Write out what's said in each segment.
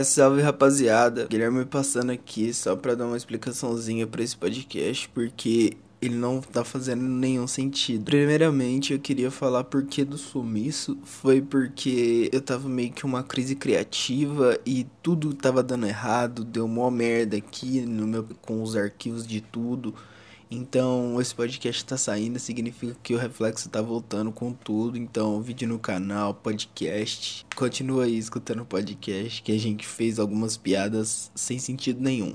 Salve rapaziada, Guilherme passando aqui só pra dar uma explicaçãozinha pra esse podcast, porque ele não tá fazendo nenhum sentido. Primeiramente, eu queria falar porque do sumiço foi porque eu tava meio que uma crise criativa e tudo tava dando errado, deu mó merda aqui no meu com os arquivos de tudo. Então, esse podcast tá saindo, significa que o Reflexo tá voltando com tudo. Então, vídeo no canal, podcast. Continua aí escutando o podcast, que a gente fez algumas piadas sem sentido nenhum.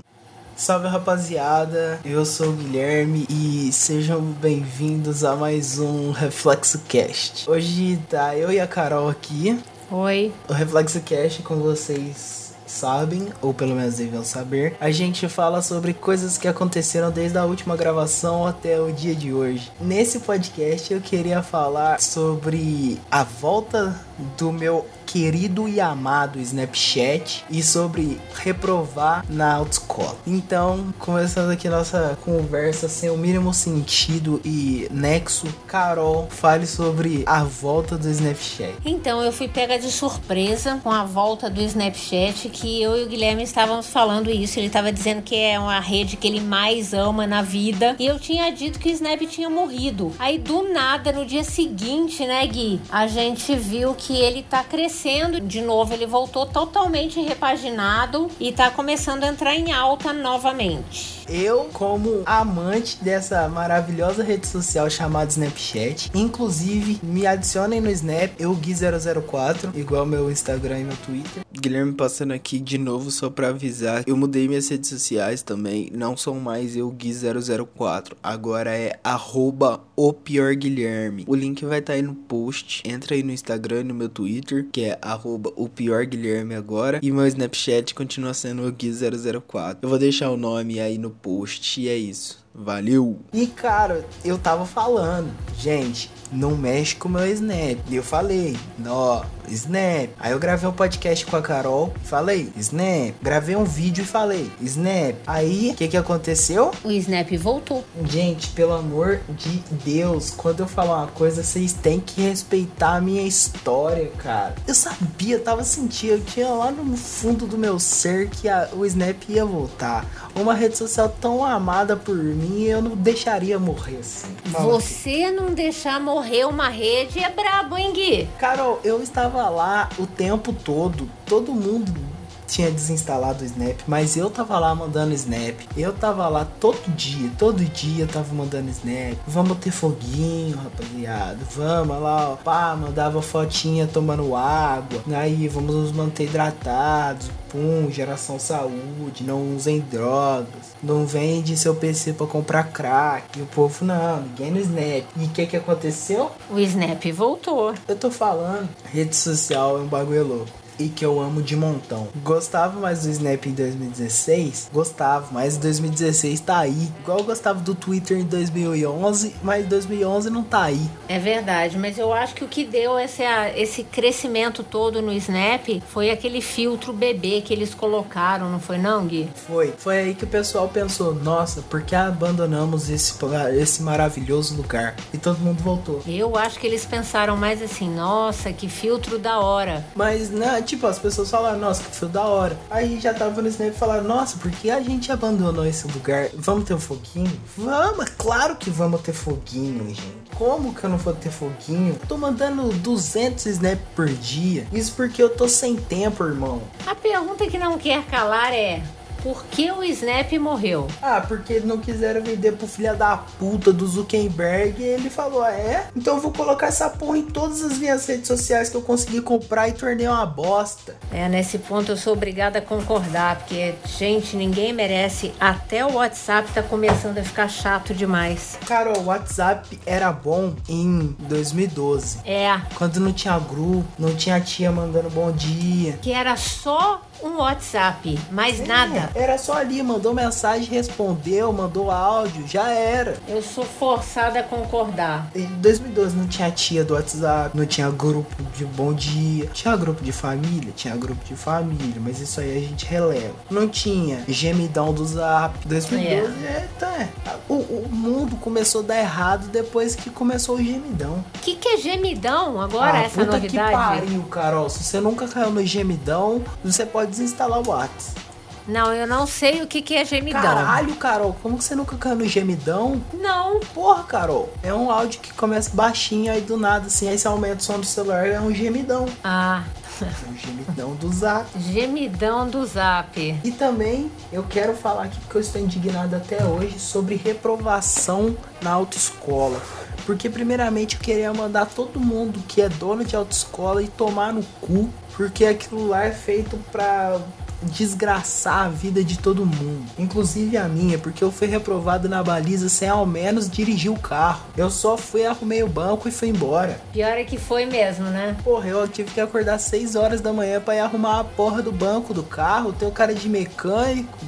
Salve rapaziada, eu sou o Guilherme e sejam bem-vindos a mais um Reflexo Cast. Hoje tá eu e a Carol aqui. Oi. O Reflexo Cast com vocês sabem, ou pelo menos deviam saber, a gente fala sobre coisas que aconteceram desde a última gravação até o dia de hoje. Nesse podcast eu queria falar sobre a volta do meu querido e amado Snapchat e sobre reprovar na autoescola. Então, começando aqui nossa conversa sem o mínimo sentido e nexo, Carol, fale sobre a volta do Snapchat. Então, eu fui pega de surpresa com a volta do Snapchat, que eu e o Guilherme estávamos falando isso. Ele estava dizendo que é uma rede que ele mais ama na vida. E eu tinha dito que o Snap tinha morrido. Aí, do nada, no dia seguinte, né, Gui, a gente viu que ele tá crescendo crescendo de novo, ele voltou totalmente repaginado e tá começando a entrar em alta novamente. Eu, como amante dessa maravilhosa rede social chamada Snapchat, inclusive me adicionem no Snap, eu Gui004, igual meu Instagram e meu Twitter. Guilherme passando aqui de novo só pra avisar, eu mudei minhas redes sociais também, não são mais eu Gui004, agora é arroba o pior Guilherme. O link vai estar tá aí no post, entra aí no Instagram e no meu Twitter, que é arroba o pior Guilherme agora, e meu Snapchat continua sendo o Gui004. Eu vou deixar o nome aí no post e é isso. Valeu! E cara, eu tava falando, gente, não mexe com o meu Snap. E eu falei, ó, Snap. Aí eu gravei um podcast com a Carol, falei, Snap. Gravei um vídeo e falei, Snap. Aí, o que que aconteceu? O Snap voltou. Gente, pelo amor de Deus, quando eu falar uma coisa, vocês têm que respeitar a minha história, cara. Eu sabia, tava sentindo, eu tinha lá no fundo do meu ser que a, o Snap ia voltar. Uma rede social tão amada por mim, eu não deixaria morrer assim. Você não deixar morrer uma rede é brabo, hein, Gui? Carol, eu estava lá o tempo todo, todo mundo tinha desinstalado o Snap, mas eu tava lá mandando Snap. Eu tava lá todo dia, todo dia eu tava mandando Snap. Vamos ter foguinho, rapaziada. Vamos lá, ó. Pá, mandava fotinha tomando água. Aí, vamos nos manter hidratados. Pum, geração saúde, não usem drogas. Não vende seu PC pra comprar crack. E o povo, não, ninguém no Snap. E o que que aconteceu? O Snap voltou. Eu tô falando, rede social é um bagulho louco e que eu amo de montão. Gostava mais do Snap em 2016? Gostava, mas 2016 tá aí. Igual eu gostava do Twitter em 2011, mas 2011 não tá aí. É verdade, mas eu acho que o que deu esse, esse crescimento todo no Snap foi aquele filtro bebê que eles colocaram, não foi não, Gui? Foi. Foi aí que o pessoal pensou, nossa, por que abandonamos esse, esse maravilhoso lugar? E todo mundo voltou. Eu acho que eles pensaram mais assim, nossa, que filtro da hora. Mas, né, tipo, as pessoas falaram, nossa, que foi da hora. Aí já tava no Snap falaram, nossa, por que a gente abandonou esse lugar? Vamos ter um foguinho? Vamos, claro que vamos ter foguinho, gente. Como que eu não vou ter foguinho? Tô mandando 200 snap por dia. Isso porque eu tô sem tempo, irmão. A pergunta que não quer calar é: por que o Snap morreu? Ah, porque não quiseram vender pro filho da puta do Zuckerberg e ele falou: ah, é? Então eu vou colocar essa porra em todas as minhas redes sociais que eu consegui comprar e tornei uma bosta. É, nesse ponto eu sou obrigada a concordar, porque, gente, ninguém merece. Até o WhatsApp tá começando a ficar chato demais. Cara, o WhatsApp era bom em 2012. É. Quando não tinha grupo, não tinha tia mandando bom dia. Que era só um WhatsApp, mais é. nada. Era só ali, mandou mensagem, respondeu, mandou áudio, já era. Eu sou forçada a concordar. Em 2012 não tinha tia do WhatsApp, não tinha grupo de bom dia, tinha grupo de família, tinha grupo de família, mas isso aí a gente releva. Não tinha gemidão do Zap. 2012 é, tá, é. O, o mundo começou a dar errado depois que começou o gemidão. O que, que é gemidão agora, ah, essa puta novidade? que pariu, Carol. Se você nunca caiu no gemidão, você pode desinstalar o WhatsApp. Não, eu não sei o que, que é gemidão. Caralho, Carol, como que você nunca caiu no gemidão? Não. Porra, Carol, é um áudio que começa baixinho aí do nada, assim, aí você aumenta o som do celular, é um gemidão. Ah, É um gemidão do zap. gemidão do zap. E também eu quero falar aqui porque eu estou indignado até hoje sobre reprovação na autoescola. Porque primeiramente eu queria mandar todo mundo que é dono de autoescola e tomar no cu, porque aquilo lá é feito pra desgraçar a vida de todo mundo, inclusive a minha, porque eu fui reprovado na baliza sem ao menos dirigir o carro. Eu só fui, arrumei o banco e fui embora. Pior é que foi mesmo, né? Porra, eu tive que acordar 6 horas da manhã pra ir arrumar a porra do banco do carro. Tem o cara de mecânico.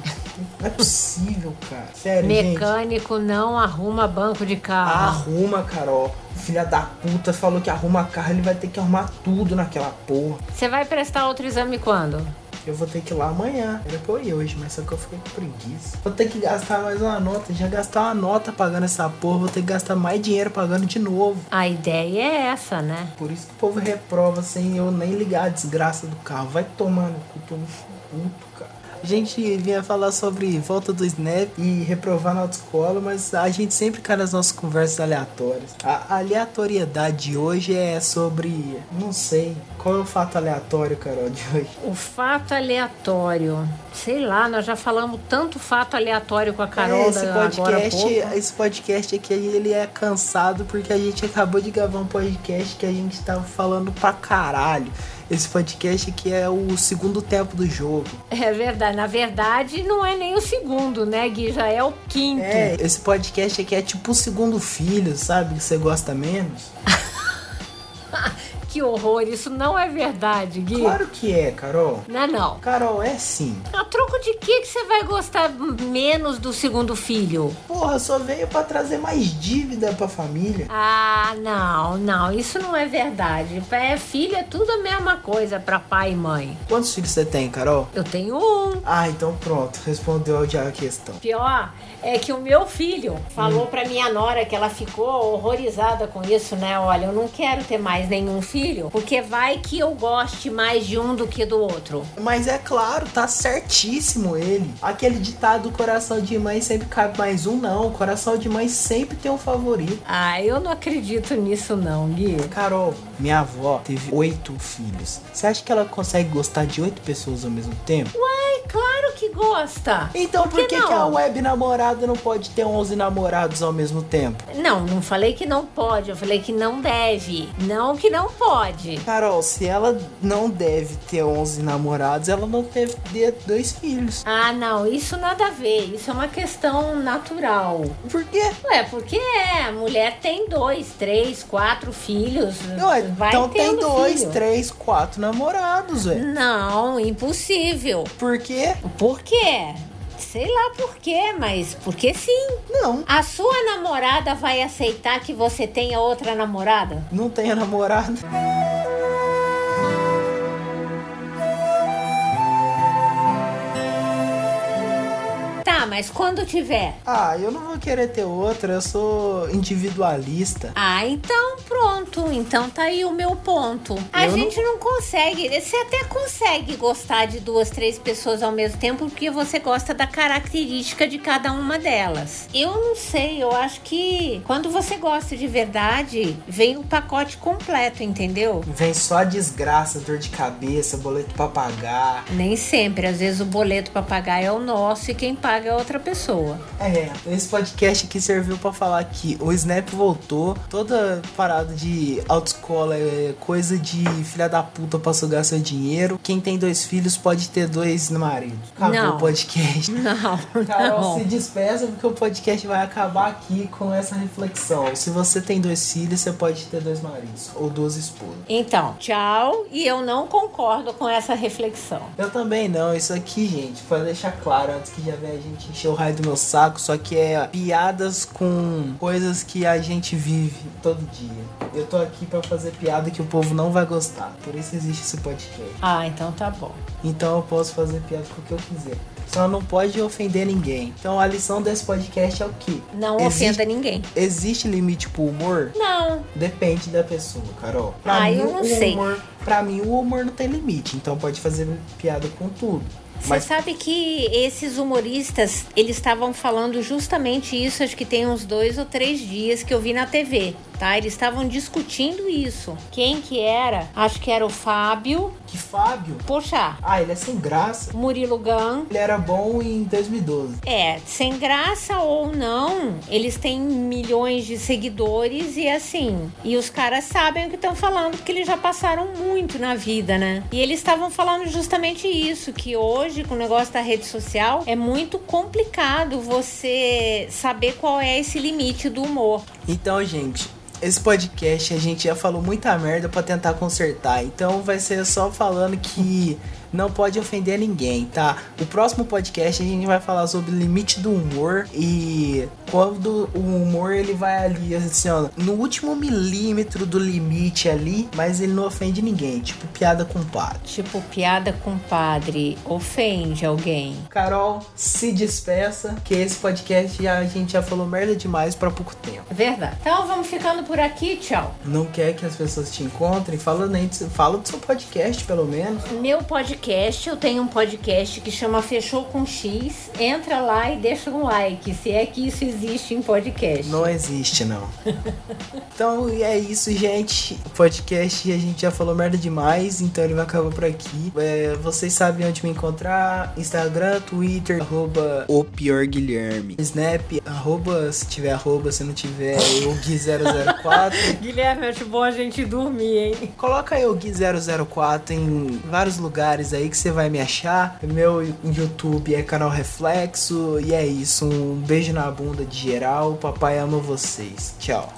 Não é possível, cara. Sério, gente. Mecânico não arruma banco de carro. Arruma, Carol. Filha da puta falou que arruma carro, ele vai ter que arrumar tudo naquela porra. Você vai prestar outro exame quando? Eu vou ter que ir lá amanhã. Era pra eu ir hoje, mas só que eu fiquei com preguiça. Vou ter que gastar mais uma nota. Já gastar uma nota pagando essa porra, vou ter que gastar mais dinheiro pagando de novo. A ideia é essa, né? Por isso que o povo reprova sem eu nem ligar a desgraça do carro. Vai tomar no cu, tô muito puto, cara. A gente vinha falar sobre volta do Snap e reprovar na autoescola, mas a gente sempre cai nas nossas conversas aleatórias. A aleatoriedade de hoje é sobre. Não sei. Qual é o fato aleatório, Carol, de hoje? O fato aleatório. Sei lá, nós já falamos tanto fato aleatório com a Carol É, esse da- podcast, esse podcast aqui, ele é cansado porque a gente acabou de gravar um podcast que a gente tava falando pra caralho. Esse podcast aqui é o segundo tempo do jogo. É verdade. Na verdade, não é nem o segundo, né, Gui? Já é o quinto. É, esse podcast aqui é tipo o segundo filho, sabe? Que você gosta menos. Que horror. Isso não é verdade, Gui. Claro que é, Carol. Não é não. Carol, é sim. A troco de que que você vai gostar menos do segundo filho? Porra, só veio pra trazer mais dívida pra família. Ah, não, não, isso não é verdade. É filho é tudo a mesma coisa pra pai e mãe. Quantos filhos você tem, Carol? Eu tenho um. Ah, então pronto. Respondeu já a questão. Pior é que o meu filho falou pra minha nora que ela ficou horrorizada com isso, né? Olha, eu não quero ter mais nenhum filho, porque vai que eu goste mais de um do que do outro. Mas é claro, tá certíssimo ele. Aquele ditado coração de mãe sempre cabe mais um, não. Coração de mãe sempre tem um favorito. Ah, eu não acredito nisso não, Gui. Carol, minha avó teve oito filhos. Você acha que ela consegue gostar de oito pessoas ao mesmo tempo? Claro que gosta. Então por, que que, que a web namorada não pode ter 11 namorados ao mesmo tempo? Não, não falei que não pode, eu falei que não deve. Não que não pode. Carol, se ela não deve ter 11 namorados, ela não deve ter dois filhos. Ah, não, isso nada a ver. Isso é uma questão natural. Por quê? Ué, porque é, a mulher tem dois, três, quatro filhos. Ué, vai então tem dois, filho. três, quatro namorados, velho. Não, impossível. Por quê? Por quê? Sei lá por quê, mas porque sim. Não, A sua namorada vai aceitar que você tenha outra namorada? não tenho namorado. Tá, mas quando tiver? Ah, eu não vou querer ter outra, eu sou individualista. Ah, então pronto. Então tá aí o meu ponto. A Eu não- gente não... consegue. Você até consegue gostar de duas, três pessoas ao mesmo tempo porque você gosta da característica de cada uma delas. Eu não sei, eu acho que quando você gosta de verdade, vem o pacote completo, entendeu? Vem só a desgraça, dor de cabeça, boleto pra pagar. Nem sempre. Às vezes o boleto pra pagar é o nosso e quem paga é outra pessoa. É, esse podcast aqui serviu para falar que o Snap voltou, toda parada de autoescola é coisa de filha da puta pra sugar seu dinheiro. Quem tem dois filhos pode ter dois maridos. Acabou Não. o podcast. Não, Carol, não. se despeça porque o podcast vai acabar aqui com essa reflexão. Se você tem dois filhos, você pode ter dois maridos ou duas esposas. Então, tchau. E eu não concordo com essa reflexão. Eu também não, isso aqui, gente, pra deixar claro, antes que já venha a gente encher o raio do meu saco, só que é piadas com coisas que a gente vive todo dia. Eu tô aqui pra fazer piada que o povo não vai gostar, por isso existe esse podcast. Ah, então tá bom. Então eu posso fazer piada com o que eu quiser. Só não pode ofender ninguém. Então a lição desse podcast é o que? Não Existe- ofenda ninguém. Existe limite pro humor? Não. Depende da pessoa, Carol. Ah, eu não sei. humor, pra mim o humor não tem limite, então pode fazer piada com tudo. Você Mas sabe que esses humoristas, eles estavam falando justamente isso, acho que tem uns dois ou três dias que eu vi na TV, tá? Eles estavam discutindo isso. Quem que era? Acho que era o Fábio. que Fábio, Poxa, ah, ele é sem graça. Murilo Gun. Ele era bom em 2012. É, sem graça ou não, eles têm milhões de seguidores e assim. E os caras sabem o que estão falando, porque eles já passaram muito na vida, né? E eles estavam falando justamente isso: que hoje, com o negócio da rede social, é muito complicado você saber qual é esse limite do humor. Então, gente, esse podcast a gente já falou muita merda pra tentar consertar. Então vai ser só falando que não pode ofender ninguém, tá? O próximo podcast a gente vai falar sobre o limite do humor e quando o humor ele vai ali, assim, ó, no último milímetro do limite ali, mas ele não ofende ninguém, tipo piada com pato. Tipo, piada com padre ofende alguém. Carol, se despeça, que esse podcast já, a gente já falou merda demais pra pouco tempo. É verdade. Então vamos ficando por aqui, tchau. Não quer que as pessoas te encontrem? Fala, nem, fala do seu podcast, pelo menos. Meu podcast, eu tenho um podcast que chama Fechou com X. Entra lá e deixa um like, se é que isso existe em podcast. Não existe, não. então é isso, gente. O podcast a gente já falou merda demais, então ele vai acabar por aqui. É, vocês sabem onde me encontrar: Instagram, Twitter, arroba o pior Guilherme. Snap, arroba, se tiver arroba, se não tiver, o Gui004. Guilherme, acho bom a gente dormir, hein? Coloca aí o Gui004 em vários lugares aí que você vai me achar. Meu YouTube é canal Reflexo. E é isso. Um beijo na bunda de geral. Papai ama vocês. Tchau.